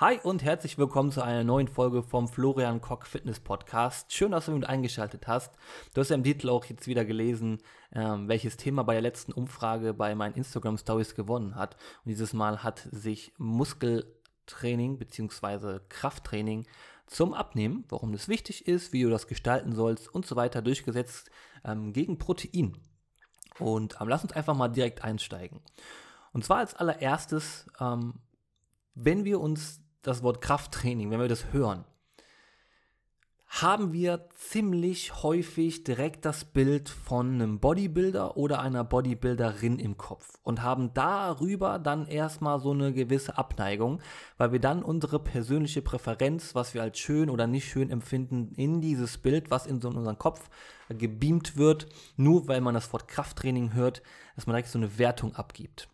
Hi und herzlich willkommen zu einer neuen Folge vom Florian Koch Fitness Podcast. Schön, dass du mit eingeschaltet hast. Du hast ja im Titel auch jetzt wieder gelesen, ähm, welches Thema bei der letzten Umfrage bei meinen Instagram Stories gewonnen hat. Und dieses Mal hat sich Muskeltraining bzw. Krafttraining zum Abnehmen, warum das wichtig ist, wie du das gestalten sollst und so weiter durchgesetzt ähm, gegen Protein. Und ähm, lass uns einfach mal direkt einsteigen. Und zwar als allererstes, ähm, wenn wir uns das Wort Krafttraining, wenn wir das hören, haben wir ziemlich häufig direkt das Bild von einem Bodybuilder oder einer Bodybuilderin im Kopf und haben darüber dann erstmal so eine gewisse Abneigung, weil wir dann unsere persönliche Präferenz, was wir als schön oder nicht schön empfinden, in dieses Bild, was in so unseren Kopf gebeamt wird, nur weil man das Wort Krafttraining hört, dass man direkt so eine Wertung abgibt.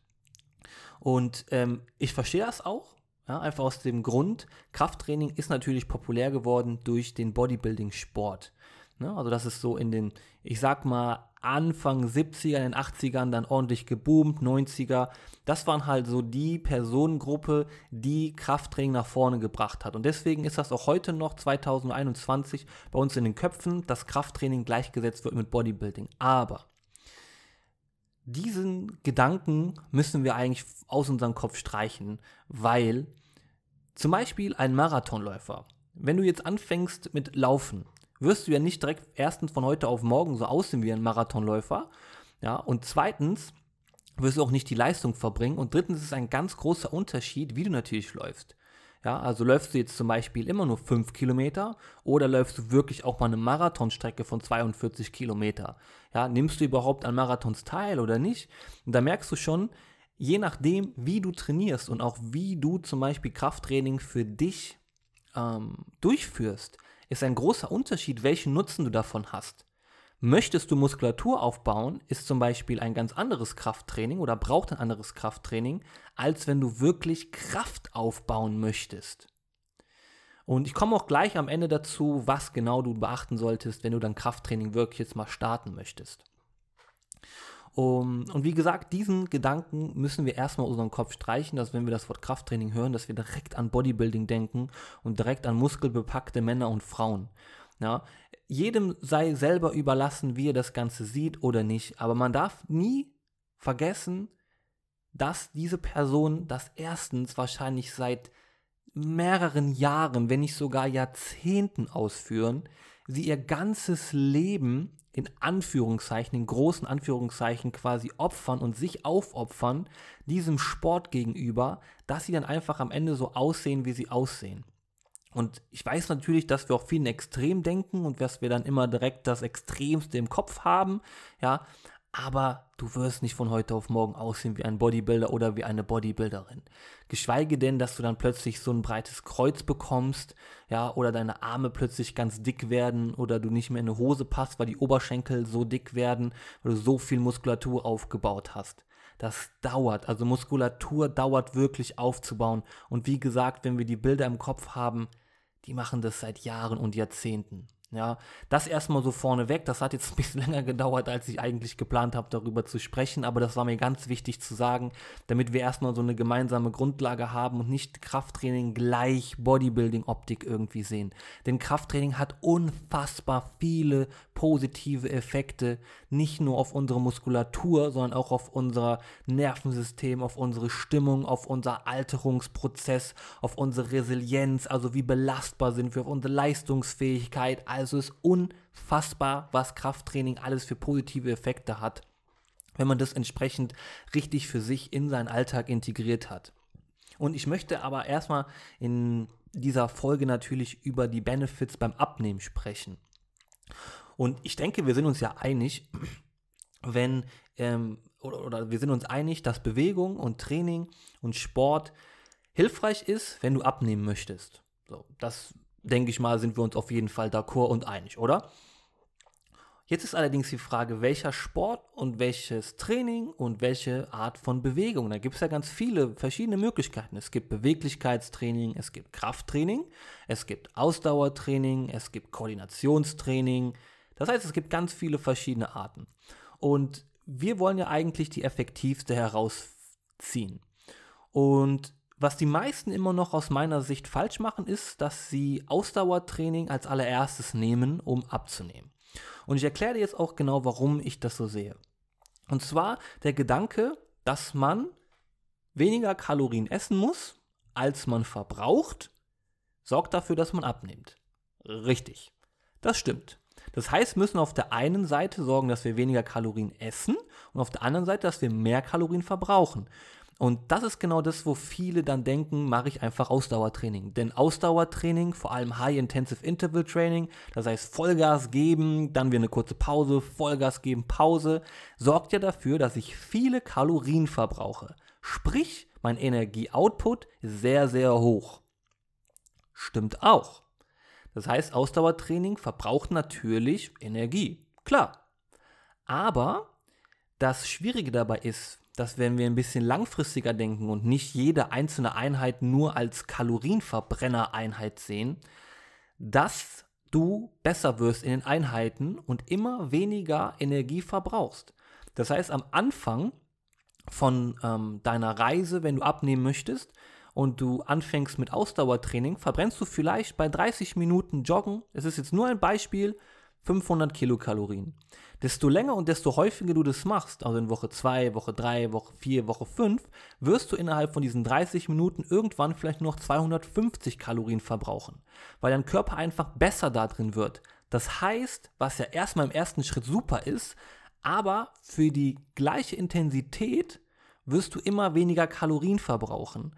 Und ähm, ich verstehe das auch, ja, einfach aus dem Grund, Krafttraining ist natürlich populär geworden durch den Bodybuilding-Sport. Ne? Also das ist so in den, ich sag mal, Anfang 70er, in den 80ern dann ordentlich geboomt, 90er. Das waren halt so die Personengruppe, die Krafttraining nach vorne gebracht hat. Und deswegen ist das auch heute noch 2021 bei uns in den Köpfen, dass Krafttraining gleichgesetzt wird mit Bodybuilding. Aber diesen Gedanken müssen wir eigentlich aus unserem Kopf streichen, weil zum Beispiel ein Marathonläufer, wenn du jetzt anfängst mit Laufen, wirst du ja nicht direkt erstens von heute auf morgen so aussehen wie ein Marathonläufer, ja, und zweitens wirst du auch nicht die Leistung verbringen und drittens ist ein ganz großer Unterschied, wie du natürlich läufst. Ja, also läufst du jetzt zum Beispiel immer nur 5 Kilometer oder läufst du wirklich auch mal eine Marathonstrecke von 42 Kilometer? Ja, nimmst du überhaupt an Marathons teil oder nicht? Und da merkst du schon, je nachdem, wie du trainierst und auch wie du zum Beispiel Krafttraining für dich ähm, durchführst, ist ein großer Unterschied, welchen Nutzen du davon hast. Möchtest du Muskulatur aufbauen, ist zum Beispiel ein ganz anderes Krafttraining oder braucht ein anderes Krafttraining, als wenn du wirklich Kraft aufbauen möchtest. Und ich komme auch gleich am Ende dazu, was genau du beachten solltest, wenn du dein Krafttraining wirklich jetzt mal starten möchtest. Um, und wie gesagt, diesen Gedanken müssen wir erstmal aus unserem Kopf streichen, dass wenn wir das Wort Krafttraining hören, dass wir direkt an Bodybuilding denken und direkt an muskelbepackte Männer und Frauen. Ja, jedem sei selber überlassen, wie er das Ganze sieht oder nicht. Aber man darf nie vergessen, dass diese Person das erstens wahrscheinlich seit mehreren Jahren, wenn nicht sogar Jahrzehnten ausführen, sie ihr ganzes Leben in Anführungszeichen, in großen Anführungszeichen quasi opfern und sich aufopfern diesem Sport gegenüber, dass sie dann einfach am Ende so aussehen, wie sie aussehen. Und ich weiß natürlich, dass wir auch viel in Extrem denken und dass wir dann immer direkt das Extremste im Kopf haben, ja, aber du wirst nicht von heute auf morgen aussehen wie ein Bodybuilder oder wie eine Bodybuilderin. Geschweige denn, dass du dann plötzlich so ein breites Kreuz bekommst, ja, oder deine Arme plötzlich ganz dick werden oder du nicht mehr in eine Hose passt, weil die Oberschenkel so dick werden, weil du so viel Muskulatur aufgebaut hast. Das dauert, also Muskulatur dauert wirklich aufzubauen. Und wie gesagt, wenn wir die Bilder im Kopf haben, die machen das seit Jahren und Jahrzehnten. Ja, das erstmal so vorneweg. Das hat jetzt ein bisschen länger gedauert, als ich eigentlich geplant habe, darüber zu sprechen. Aber das war mir ganz wichtig zu sagen, damit wir erstmal so eine gemeinsame Grundlage haben und nicht Krafttraining gleich Bodybuilding-Optik irgendwie sehen. Denn Krafttraining hat unfassbar viele positive Effekte, nicht nur auf unsere Muskulatur, sondern auch auf unser Nervensystem, auf unsere Stimmung, auf unser Alterungsprozess, auf unsere Resilienz, also wie belastbar sind wir, auf unsere Leistungsfähigkeit. Also ist unfassbar, was Krafttraining alles für positive Effekte hat, wenn man das entsprechend richtig für sich in seinen Alltag integriert hat. Und ich möchte aber erstmal in dieser Folge natürlich über die Benefits beim Abnehmen sprechen. Und ich denke, wir sind uns ja einig, wenn, ähm, oder, oder wir sind uns einig, dass Bewegung und Training und Sport hilfreich ist, wenn du abnehmen möchtest. So, das denke ich mal, sind wir uns auf jeden Fall d'accord und einig, oder? Jetzt ist allerdings die Frage, welcher Sport und welches Training und welche Art von Bewegung. Da gibt es ja ganz viele verschiedene Möglichkeiten. Es gibt Beweglichkeitstraining, es gibt Krafttraining, es gibt Ausdauertraining, es gibt Koordinationstraining, das heißt, es gibt ganz viele verschiedene Arten. Und wir wollen ja eigentlich die effektivste herausziehen. Und was die meisten immer noch aus meiner Sicht falsch machen, ist, dass sie Ausdauertraining als allererstes nehmen, um abzunehmen. Und ich erkläre dir jetzt auch genau, warum ich das so sehe. Und zwar der Gedanke, dass man weniger Kalorien essen muss, als man verbraucht, sorgt dafür, dass man abnimmt. Richtig. Das stimmt. Das heißt, wir müssen auf der einen Seite sorgen, dass wir weniger Kalorien essen und auf der anderen Seite, dass wir mehr Kalorien verbrauchen. Und das ist genau das, wo viele dann denken, mache ich einfach Ausdauertraining. Denn Ausdauertraining, vor allem High-Intensive Interval Training, das heißt Vollgas geben, dann wieder eine kurze Pause, Vollgas geben, Pause, sorgt ja dafür, dass ich viele Kalorien verbrauche. Sprich, mein Energieoutput ist sehr, sehr hoch. Stimmt auch. Das heißt, Ausdauertraining verbraucht natürlich Energie. Klar. Aber das Schwierige dabei ist, dass wenn wir ein bisschen langfristiger denken und nicht jede einzelne Einheit nur als Kalorienverbrennereinheit sehen, dass du besser wirst in den Einheiten und immer weniger Energie verbrauchst. Das heißt, am Anfang von ähm, deiner Reise, wenn du abnehmen möchtest und du anfängst mit Ausdauertraining, verbrennst du vielleicht bei 30 Minuten Joggen, es ist jetzt nur ein Beispiel, 500 Kilokalorien. Desto länger und desto häufiger du das machst, also in Woche 2, Woche 3, Woche 4, Woche 5, wirst du innerhalb von diesen 30 Minuten irgendwann vielleicht nur noch 250 Kalorien verbrauchen, weil dein Körper einfach besser da drin wird. Das heißt, was ja erstmal im ersten Schritt super ist, aber für die gleiche Intensität wirst du immer weniger Kalorien verbrauchen.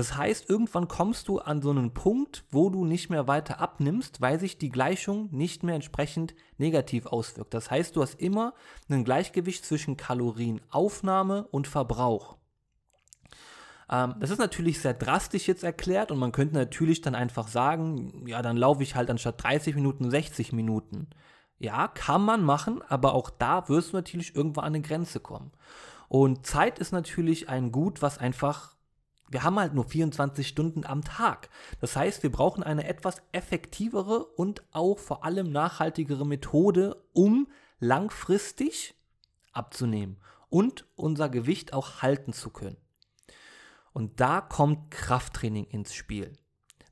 Das heißt, irgendwann kommst du an so einen Punkt, wo du nicht mehr weiter abnimmst, weil sich die Gleichung nicht mehr entsprechend negativ auswirkt. Das heißt, du hast immer ein Gleichgewicht zwischen Kalorienaufnahme und Verbrauch. Ähm, das ist natürlich sehr drastisch jetzt erklärt und man könnte natürlich dann einfach sagen, ja, dann laufe ich halt anstatt 30 Minuten 60 Minuten. Ja, kann man machen, aber auch da wirst du natürlich irgendwann an eine Grenze kommen. Und Zeit ist natürlich ein Gut, was einfach wir haben halt nur 24 Stunden am Tag. Das heißt, wir brauchen eine etwas effektivere und auch vor allem nachhaltigere Methode, um langfristig abzunehmen und unser Gewicht auch halten zu können. Und da kommt Krafttraining ins Spiel.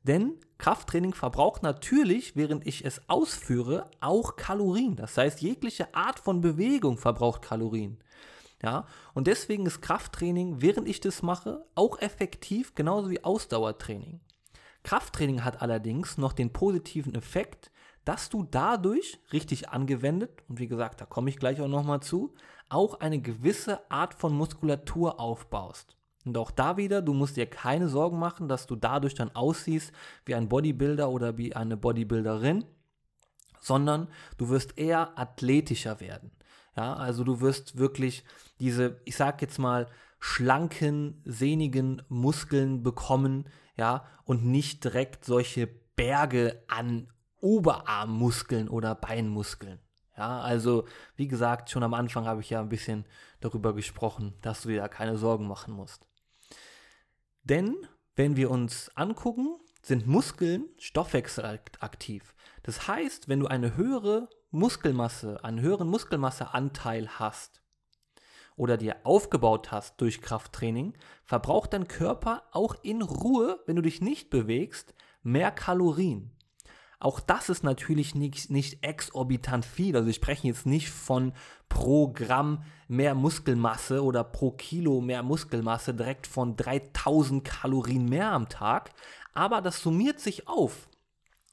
Denn Krafttraining verbraucht natürlich, während ich es ausführe, auch Kalorien. Das heißt, jegliche Art von Bewegung verbraucht Kalorien. Ja, und deswegen ist Krafttraining, während ich das mache, auch effektiv, genauso wie Ausdauertraining. Krafttraining hat allerdings noch den positiven Effekt, dass du dadurch richtig angewendet, und wie gesagt, da komme ich gleich auch nochmal zu, auch eine gewisse Art von Muskulatur aufbaust. Und auch da wieder, du musst dir keine Sorgen machen, dass du dadurch dann aussiehst wie ein Bodybuilder oder wie eine Bodybuilderin, sondern du wirst eher athletischer werden. Ja, also du wirst wirklich diese, ich sag jetzt mal, schlanken, sehnigen Muskeln bekommen, ja, und nicht direkt solche Berge an Oberarmmuskeln oder Beinmuskeln. Ja, also wie gesagt, schon am Anfang habe ich ja ein bisschen darüber gesprochen, dass du dir da keine Sorgen machen musst. Denn wenn wir uns angucken, sind Muskeln stoffwechselaktiv. Das heißt, wenn du eine höhere Muskelmasse, einen höheren Muskelmasseanteil hast oder dir aufgebaut hast durch Krafttraining, verbraucht dein Körper auch in Ruhe, wenn du dich nicht bewegst, mehr Kalorien. Auch das ist natürlich nicht, nicht exorbitant viel. Also wir sprechen jetzt nicht von pro Gramm mehr Muskelmasse oder pro Kilo mehr Muskelmasse direkt von 3000 Kalorien mehr am Tag. Aber das summiert sich auf.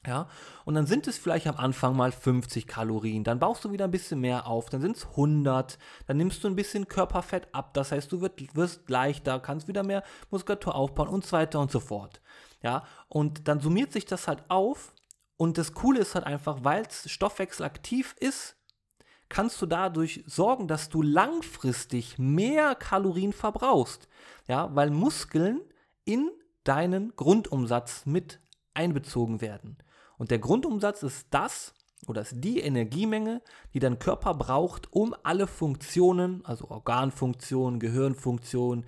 Ja, und dann sind es vielleicht am Anfang mal 50 Kalorien, dann baust du wieder ein bisschen mehr auf, dann sind es 100, dann nimmst du ein bisschen Körperfett ab, das heißt, du wirst, wirst leichter, kannst wieder mehr Muskulatur aufbauen und so weiter und so fort. Ja, und dann summiert sich das halt auf und das Coole ist halt einfach, weil es stoffwechselaktiv ist, kannst du dadurch sorgen, dass du langfristig mehr Kalorien verbrauchst. Ja, weil Muskeln in deinen Grundumsatz mit einbezogen werden. Und der Grundumsatz ist das oder ist die Energiemenge, die dein Körper braucht, um alle Funktionen, also Organfunktionen, Gehirnfunktionen,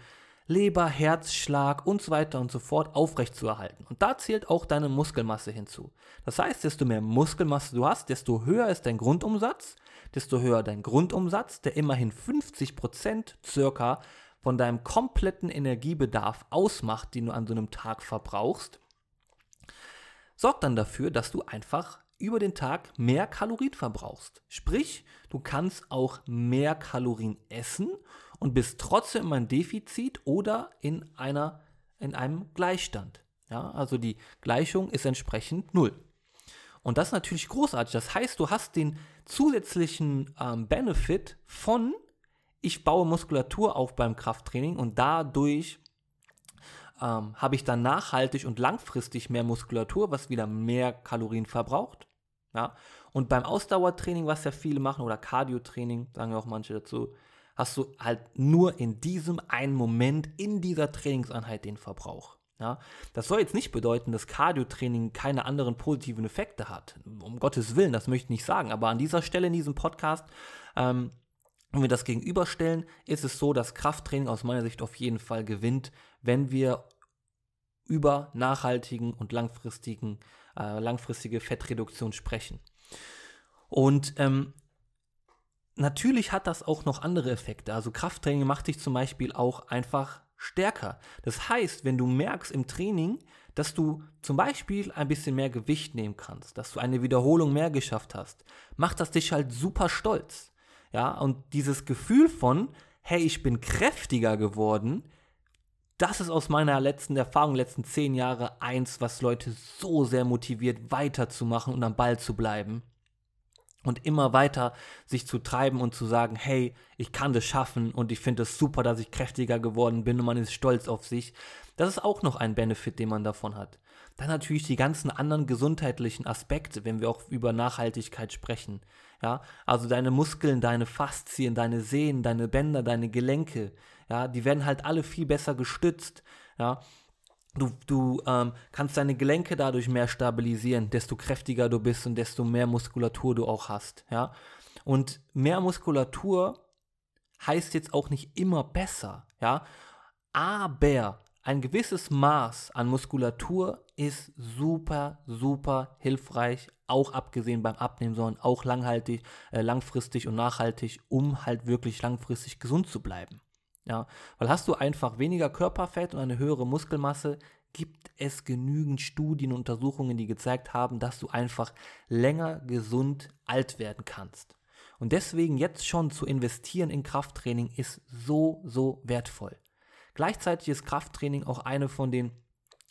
Leber, Herzschlag und so weiter und so fort aufrechtzuerhalten. Und da zählt auch deine Muskelmasse hinzu. Das heißt, desto mehr Muskelmasse du hast, desto höher ist dein Grundumsatz, desto höher dein Grundumsatz, der immerhin 50% circa von deinem kompletten Energiebedarf ausmacht, den du an so einem Tag verbrauchst, sorgt dann dafür, dass du einfach über den Tag mehr Kalorien verbrauchst. Sprich, du kannst auch mehr Kalorien essen und bist trotzdem in einem Defizit oder in, einer, in einem Gleichstand. Ja, also die Gleichung ist entsprechend null. Und das ist natürlich großartig. Das heißt, du hast den zusätzlichen ähm, Benefit von, ich baue Muskulatur auf beim Krafttraining und dadurch ähm, habe ich dann nachhaltig und langfristig mehr Muskulatur, was wieder mehr Kalorien verbraucht. Ja? Und beim Ausdauertraining, was ja viele machen, oder Cardio-Training, sagen ja auch manche dazu, hast du halt nur in diesem einen Moment, in dieser Trainingseinheit den Verbrauch. Ja, das soll jetzt nicht bedeuten, dass Cardio-Training keine anderen positiven Effekte hat. Um Gottes Willen, das möchte ich nicht sagen. Aber an dieser Stelle in diesem Podcast, ähm, wenn wir das gegenüberstellen, ist es so, dass Krafttraining aus meiner Sicht auf jeden Fall gewinnt, wenn wir über nachhaltigen und langfristigen, äh, langfristige Fettreduktion sprechen. Und ähm, natürlich hat das auch noch andere Effekte. Also Krafttraining macht dich zum Beispiel auch einfach stärker. Das heißt, wenn du merkst im Training, dass du zum Beispiel ein bisschen mehr Gewicht nehmen kannst, dass du eine Wiederholung mehr geschafft hast, macht das dich halt super stolz. Ja, und dieses Gefühl von, hey, ich bin kräftiger geworden, das ist aus meiner letzten Erfahrung, letzten zehn Jahre eins, was Leute so sehr motiviert, weiterzumachen und am Ball zu bleiben und immer weiter sich zu treiben und zu sagen, hey, ich kann das schaffen und ich finde es super, dass ich kräftiger geworden bin und man ist stolz auf sich. Das ist auch noch ein Benefit, den man davon hat. Dann natürlich die ganzen anderen gesundheitlichen Aspekte, wenn wir auch über Nachhaltigkeit sprechen. Ja, also deine Muskeln, deine Faszien, deine Sehnen, deine Bänder, deine Gelenke, ja, die werden halt alle viel besser gestützt. Ja, Du, du ähm, kannst deine Gelenke dadurch mehr stabilisieren, desto kräftiger du bist und desto mehr Muskulatur du auch hast. Ja? Und mehr Muskulatur heißt jetzt auch nicht immer besser. Ja? Aber ein gewisses Maß an Muskulatur ist super, super hilfreich, auch abgesehen beim Abnehmen, sondern auch langhaltig, äh, langfristig und nachhaltig, um halt wirklich langfristig gesund zu bleiben. Ja, weil hast du einfach weniger Körperfett und eine höhere Muskelmasse, gibt es genügend Studien und Untersuchungen, die gezeigt haben, dass du einfach länger gesund alt werden kannst. Und deswegen jetzt schon zu investieren in Krafttraining ist so, so wertvoll. Gleichzeitig ist Krafttraining auch eine von den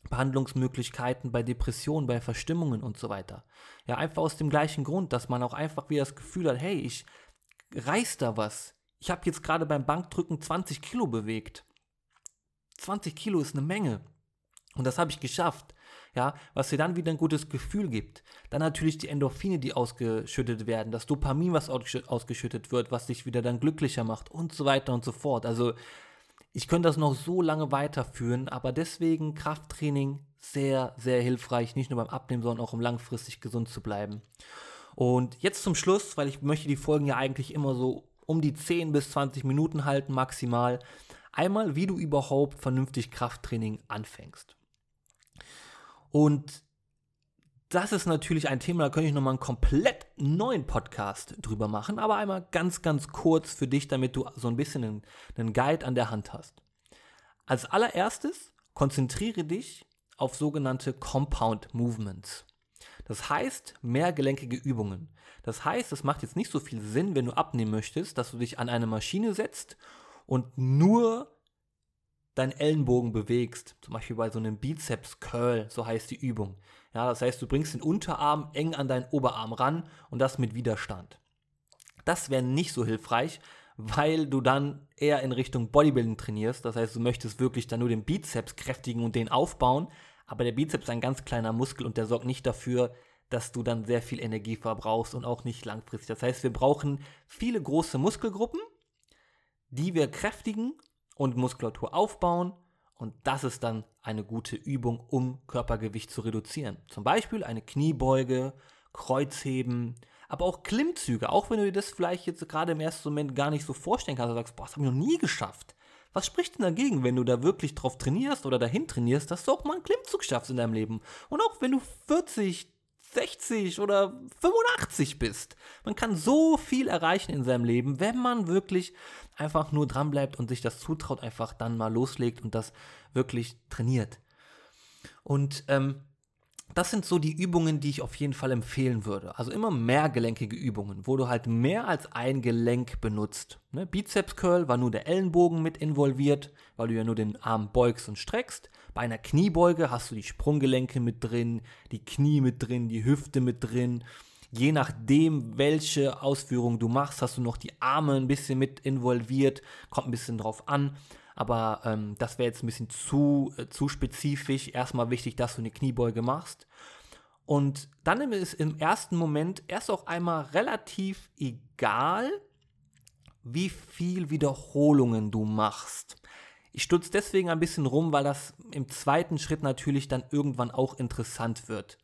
Behandlungsmöglichkeiten bei Depressionen, bei Verstimmungen und so weiter. Ja, einfach aus dem gleichen Grund, dass man auch einfach wieder das Gefühl hat, hey, ich reiß da was ich habe jetzt gerade beim Bankdrücken 20 Kilo bewegt. 20 Kilo ist eine Menge. Und das habe ich geschafft. Ja, was dir dann wieder ein gutes Gefühl gibt. Dann natürlich die Endorphine, die ausgeschüttet werden, das Dopamin, was ausgeschüttet wird, was dich wieder dann glücklicher macht und so weiter und so fort. Also ich könnte das noch so lange weiterführen, aber deswegen Krafttraining sehr, sehr hilfreich, nicht nur beim Abnehmen, sondern auch um langfristig gesund zu bleiben. Und jetzt zum Schluss, weil ich möchte die Folgen ja eigentlich immer so um die 10 bis 20 Minuten halten maximal. Einmal, wie du überhaupt vernünftig Krafttraining anfängst. Und das ist natürlich ein Thema, da könnte ich nochmal einen komplett neuen Podcast drüber machen, aber einmal ganz, ganz kurz für dich, damit du so ein bisschen einen, einen Guide an der Hand hast. Als allererstes konzentriere dich auf sogenannte Compound Movements. Das heißt, mehrgelenkige Übungen. Das heißt, es macht jetzt nicht so viel Sinn, wenn du abnehmen möchtest, dass du dich an eine Maschine setzt und nur deinen Ellenbogen bewegst. Zum Beispiel bei so einem Bizeps Curl, so heißt die Übung. Ja, das heißt, du bringst den Unterarm eng an deinen Oberarm ran und das mit Widerstand. Das wäre nicht so hilfreich, weil du dann eher in Richtung Bodybuilding trainierst. Das heißt, du möchtest wirklich dann nur den Bizeps kräftigen und den aufbauen. Aber der Bizeps ist ein ganz kleiner Muskel und der sorgt nicht dafür, dass du dann sehr viel Energie verbrauchst und auch nicht langfristig. Das heißt, wir brauchen viele große Muskelgruppen, die wir kräftigen und Muskulatur aufbauen. Und das ist dann eine gute Übung, um Körpergewicht zu reduzieren. Zum Beispiel eine Kniebeuge, Kreuzheben, aber auch Klimmzüge. Auch wenn du dir das vielleicht jetzt gerade im ersten Moment gar nicht so vorstellen kannst, du sagst, boah, das habe ich noch nie geschafft. Was spricht denn dagegen, wenn du da wirklich drauf trainierst oder dahin trainierst, dass du auch mal einen Klimmzug schaffst in deinem Leben? Und auch wenn du 40, 60 oder 85 bist. Man kann so viel erreichen in seinem Leben, wenn man wirklich einfach nur dranbleibt und sich das zutraut, einfach dann mal loslegt und das wirklich trainiert. Und ähm, das sind so die Übungen, die ich auf jeden Fall empfehlen würde. Also immer mehrgelenkige Übungen, wo du halt mehr als ein Gelenk benutzt. Ne? Bizeps Curl war nur der Ellenbogen mit involviert, weil du ja nur den Arm beugst und streckst. Bei einer Kniebeuge hast du die Sprunggelenke mit drin, die Knie mit drin, die Hüfte mit drin. Je nachdem, welche Ausführung du machst, hast du noch die Arme ein bisschen mit involviert. Kommt ein bisschen drauf an. Aber ähm, das wäre jetzt ein bisschen zu, äh, zu spezifisch. Erstmal wichtig, dass du eine Kniebeuge machst. Und dann ist im ersten Moment erst auch einmal relativ egal, wie viel Wiederholungen du machst. Ich stutze deswegen ein bisschen rum, weil das im zweiten Schritt natürlich dann irgendwann auch interessant wird.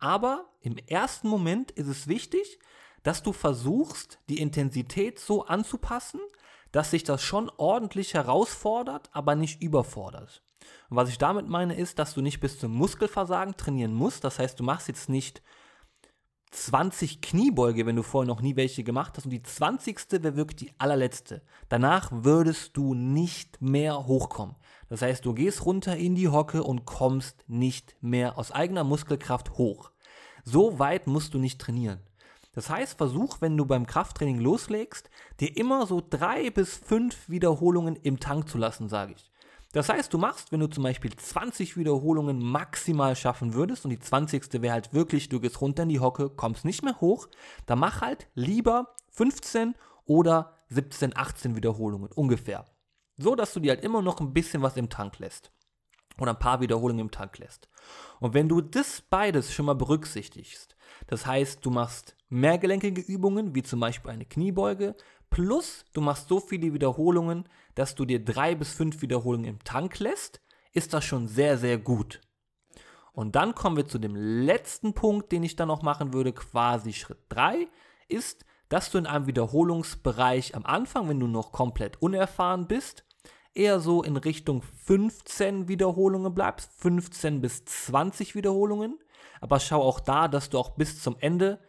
Aber im ersten Moment ist es wichtig, dass du versuchst, die Intensität so anzupassen, dass sich das schon ordentlich herausfordert, aber nicht überfordert. Und was ich damit meine, ist, dass du nicht bis zum Muskelversagen trainieren musst. Das heißt, du machst jetzt nicht 20 Kniebeuge, wenn du vorher noch nie welche gemacht hast. Und die 20. wäre wirklich die allerletzte. Danach würdest du nicht mehr hochkommen. Das heißt, du gehst runter in die Hocke und kommst nicht mehr aus eigener Muskelkraft hoch. So weit musst du nicht trainieren. Das heißt, versuch, wenn du beim Krafttraining loslegst, dir immer so drei bis fünf Wiederholungen im Tank zu lassen, sage ich. Das heißt, du machst, wenn du zum Beispiel 20 Wiederholungen maximal schaffen würdest und die 20. wäre halt wirklich, du gehst runter in die Hocke, kommst nicht mehr hoch, dann mach halt lieber 15 oder 17, 18 Wiederholungen ungefähr. So, dass du dir halt immer noch ein bisschen was im Tank lässt. Oder ein paar Wiederholungen im Tank lässt. Und wenn du das beides schon mal berücksichtigst, das heißt, du machst mehrgelenkige Übungen, wie zum Beispiel eine Kniebeuge, plus du machst so viele Wiederholungen, dass du dir drei bis fünf Wiederholungen im Tank lässt, ist das schon sehr, sehr gut. Und dann kommen wir zu dem letzten Punkt, den ich dann noch machen würde, quasi Schritt 3, ist, dass du in einem Wiederholungsbereich am Anfang, wenn du noch komplett unerfahren bist, eher so in Richtung 15 Wiederholungen bleibst, 15 bis 20 Wiederholungen. Aber schau auch da, dass du auch bis zum Ende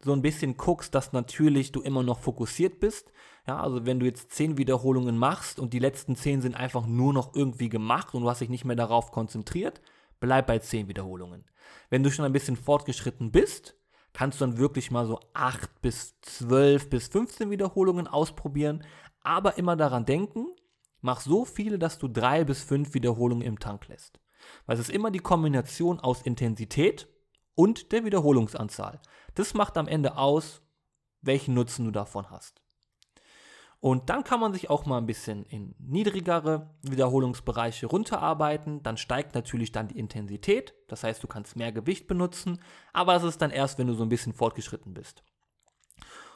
so ein bisschen guckst, dass natürlich du immer noch fokussiert bist. Ja, also wenn du jetzt zehn Wiederholungen machst und die letzten zehn sind einfach nur noch irgendwie gemacht und du hast dich nicht mehr darauf konzentriert, bleib bei zehn Wiederholungen. Wenn du schon ein bisschen fortgeschritten bist, kannst du dann wirklich mal so acht bis zwölf bis 15 Wiederholungen ausprobieren, aber immer daran denken, mach so viele, dass du drei bis fünf Wiederholungen im Tank lässt. Weil es ist immer die Kombination aus Intensität und der Wiederholungsanzahl. Das macht am Ende aus, welchen Nutzen du davon hast. Und dann kann man sich auch mal ein bisschen in niedrigere Wiederholungsbereiche runterarbeiten. Dann steigt natürlich dann die Intensität. Das heißt, du kannst mehr Gewicht benutzen. Aber das ist dann erst, wenn du so ein bisschen fortgeschritten bist.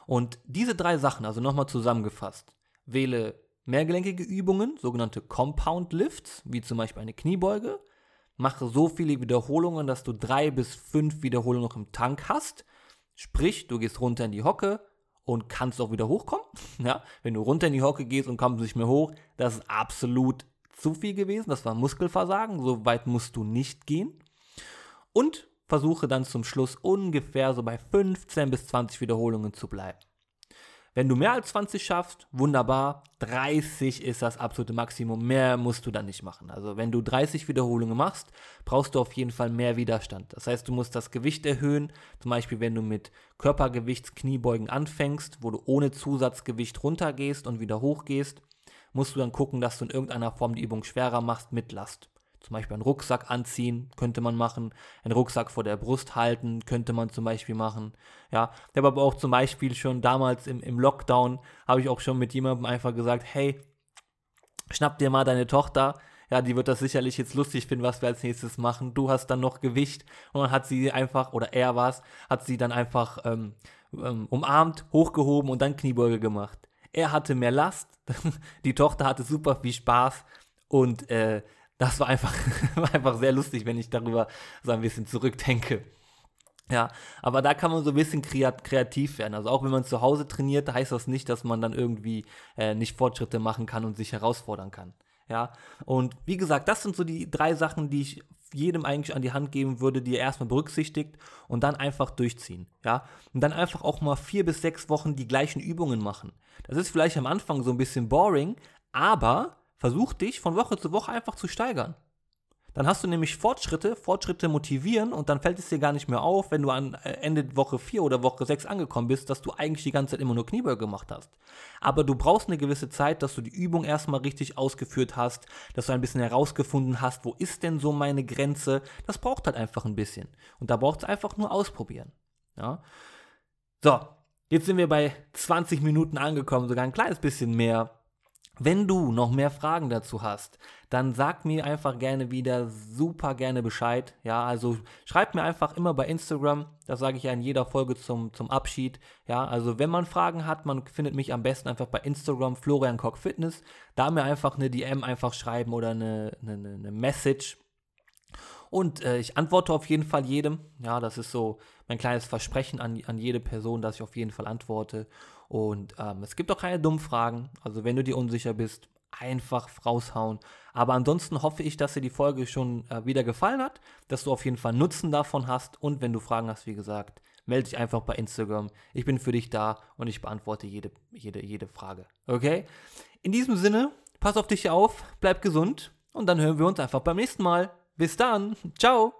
Und diese drei Sachen, also nochmal zusammengefasst, wähle mehrgelenkige Übungen, sogenannte Compound Lifts, wie zum Beispiel eine Kniebeuge, mache so viele Wiederholungen, dass du drei bis fünf Wiederholungen noch im Tank hast. Sprich, du gehst runter in die Hocke und kannst auch wieder hochkommen. Ja, wenn du runter in die Hocke gehst und kommst nicht mehr hoch, das ist absolut zu viel gewesen. Das war Muskelversagen. So weit musst du nicht gehen. Und versuche dann zum Schluss ungefähr so bei 15 bis 20 Wiederholungen zu bleiben. Wenn du mehr als 20 schaffst, wunderbar. 30 ist das absolute Maximum. Mehr musst du dann nicht machen. Also wenn du 30 Wiederholungen machst, brauchst du auf jeden Fall mehr Widerstand. Das heißt, du musst das Gewicht erhöhen. Zum Beispiel, wenn du mit Körpergewichtskniebeugen anfängst, wo du ohne Zusatzgewicht runtergehst und wieder hochgehst, musst du dann gucken, dass du in irgendeiner Form die Übung schwerer machst mit Last. Zum Beispiel einen Rucksack anziehen, könnte man machen. Einen Rucksack vor der Brust halten, könnte man zum Beispiel machen. Ja, ich habe aber auch zum Beispiel schon damals im, im Lockdown, habe ich auch schon mit jemandem einfach gesagt, hey, schnapp dir mal deine Tochter, ja, die wird das sicherlich jetzt lustig finden, was wir als nächstes machen. Du hast dann noch Gewicht und dann hat sie einfach, oder er war es, hat sie dann einfach ähm, ähm, umarmt, hochgehoben und dann Kniebeuge gemacht. Er hatte mehr Last, die Tochter hatte super viel Spaß und äh, das war einfach, war einfach sehr lustig, wenn ich darüber so ein bisschen zurückdenke. Ja, aber da kann man so ein bisschen kreativ werden. Also auch wenn man zu Hause trainiert, heißt das nicht, dass man dann irgendwie äh, nicht Fortschritte machen kann und sich herausfordern kann. Ja, und wie gesagt, das sind so die drei Sachen, die ich jedem eigentlich an die Hand geben würde, die er erstmal berücksichtigt und dann einfach durchziehen. Ja, und dann einfach auch mal vier bis sechs Wochen die gleichen Übungen machen. Das ist vielleicht am Anfang so ein bisschen boring, aber versuch dich von Woche zu Woche einfach zu steigern. Dann hast du nämlich Fortschritte, Fortschritte motivieren und dann fällt es dir gar nicht mehr auf, wenn du an äh, Ende Woche 4 oder Woche 6 angekommen bist, dass du eigentlich die ganze Zeit immer nur Kniebeuge gemacht hast. Aber du brauchst eine gewisse Zeit, dass du die Übung erstmal richtig ausgeführt hast, dass du ein bisschen herausgefunden hast, wo ist denn so meine Grenze. Das braucht halt einfach ein bisschen. Und da braucht es einfach nur ausprobieren. Ja? So, jetzt sind wir bei 20 Minuten angekommen, sogar ein kleines bisschen mehr. Wenn du noch mehr Fragen dazu hast, dann sag mir einfach gerne wieder super gerne Bescheid. Ja, also schreib mir einfach immer bei Instagram, das sage ich ja in jeder Folge zum, zum Abschied. Ja, also wenn man Fragen hat, man findet mich am besten einfach bei Instagram Florian Koch Fitness. Da mir einfach eine DM einfach schreiben oder eine, eine, eine Message. Und äh, ich antworte auf jeden Fall jedem. Ja, das ist so mein kleines Versprechen an, an jede Person, dass ich auf jeden Fall antworte. Und ähm, es gibt auch keine dummen Fragen. Also wenn du dir unsicher bist, einfach raushauen. Aber ansonsten hoffe ich, dass dir die Folge schon äh, wieder gefallen hat, dass du auf jeden Fall Nutzen davon hast. Und wenn du Fragen hast, wie gesagt, melde dich einfach bei Instagram. Ich bin für dich da und ich beantworte jede, jede, jede Frage. Okay? In diesem Sinne, pass auf dich auf, bleib gesund und dann hören wir uns einfach beim nächsten Mal. Bis dann. Ciao.